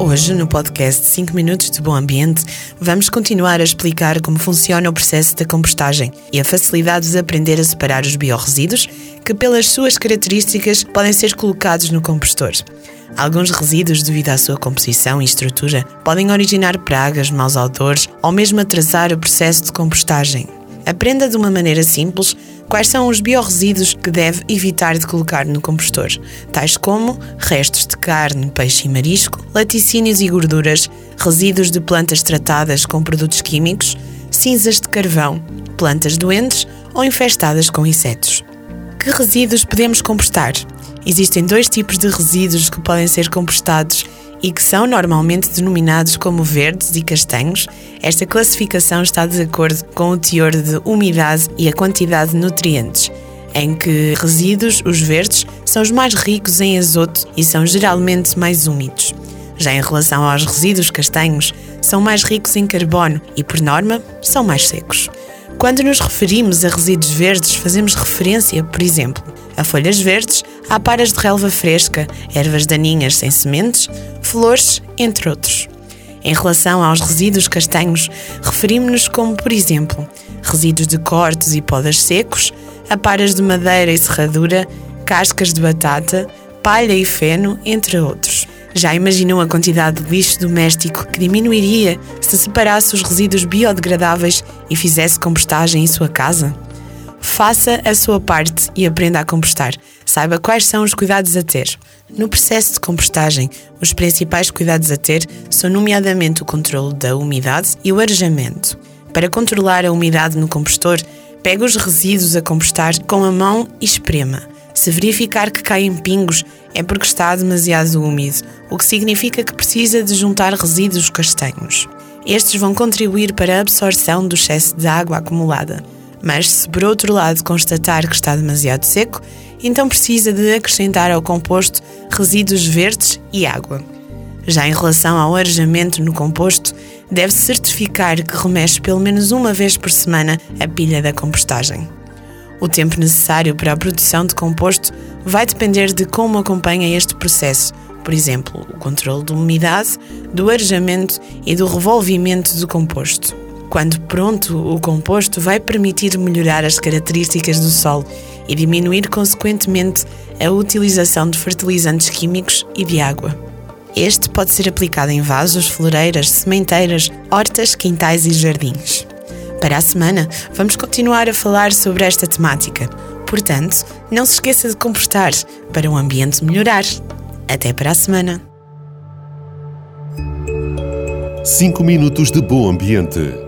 Hoje, no podcast 5 Minutos de Bom Ambiente, vamos continuar a explicar como funciona o processo da compostagem e a facilidade de aprender a separar os biorresíduos que, pelas suas características, podem ser colocados no compostor. Alguns resíduos, devido à sua composição e estrutura, podem originar pragas, maus odores ou mesmo atrasar o processo de compostagem. Aprenda de uma maneira simples quais são os biorresíduos que deve evitar de colocar no compostor, tais como restos de carne, peixe e marisco, laticínios e gorduras, resíduos de plantas tratadas com produtos químicos, cinzas de carvão, plantas doentes ou infestadas com insetos. Que resíduos podemos compostar? Existem dois tipos de resíduos que podem ser compostados e que são normalmente denominados como verdes e castanhos. Esta classificação está de acordo com o teor de umidade e a quantidade de nutrientes, em que resíduos, os verdes, são os mais ricos em azoto e são geralmente mais úmidos. Já em relação aos resíduos castanhos, são mais ricos em carbono e, por norma, são mais secos. Quando nos referimos a resíduos verdes, fazemos referência, por exemplo, a folhas verdes, a paras de relva fresca, ervas daninhas sem sementes, flores, entre outros. Em relação aos resíduos castanhos, referimos-nos como, por exemplo, resíduos de cortes e podas secos, aparas de madeira e serradura, cascas de batata, palha e feno, entre outros. Já imaginou a quantidade de lixo doméstico que diminuiria se separasse os resíduos biodegradáveis e fizesse compostagem em sua casa? Faça a sua parte e aprenda a compostar. Saiba quais são os cuidados a ter. No processo de compostagem, os principais cuidados a ter são, nomeadamente, o controle da umidade e o arejamento. Para controlar a umidade no compostor, pegue os resíduos a compostar com a mão e esprema. Se verificar que caem pingos, é porque está demasiado úmido, o que significa que precisa de juntar resíduos castanhos. Estes vão contribuir para a absorção do excesso de água acumulada. Mas se por outro lado constatar que está demasiado seco, então precisa de acrescentar ao composto resíduos verdes e água. Já em relação ao arejamento no composto, deve-se certificar que remexe pelo menos uma vez por semana a pilha da compostagem. O tempo necessário para a produção de composto vai depender de como acompanha este processo, por exemplo, o controle de umidade, do arejamento e do revolvimento do composto. Quando pronto, o composto vai permitir melhorar as características do solo e diminuir, consequentemente, a utilização de fertilizantes químicos e de água. Este pode ser aplicado em vasos, floreiras, sementeiras, hortas, quintais e jardins. Para a semana, vamos continuar a falar sobre esta temática. Portanto, não se esqueça de compostar para o ambiente melhorar. Até para a semana! 5 minutos de bom ambiente.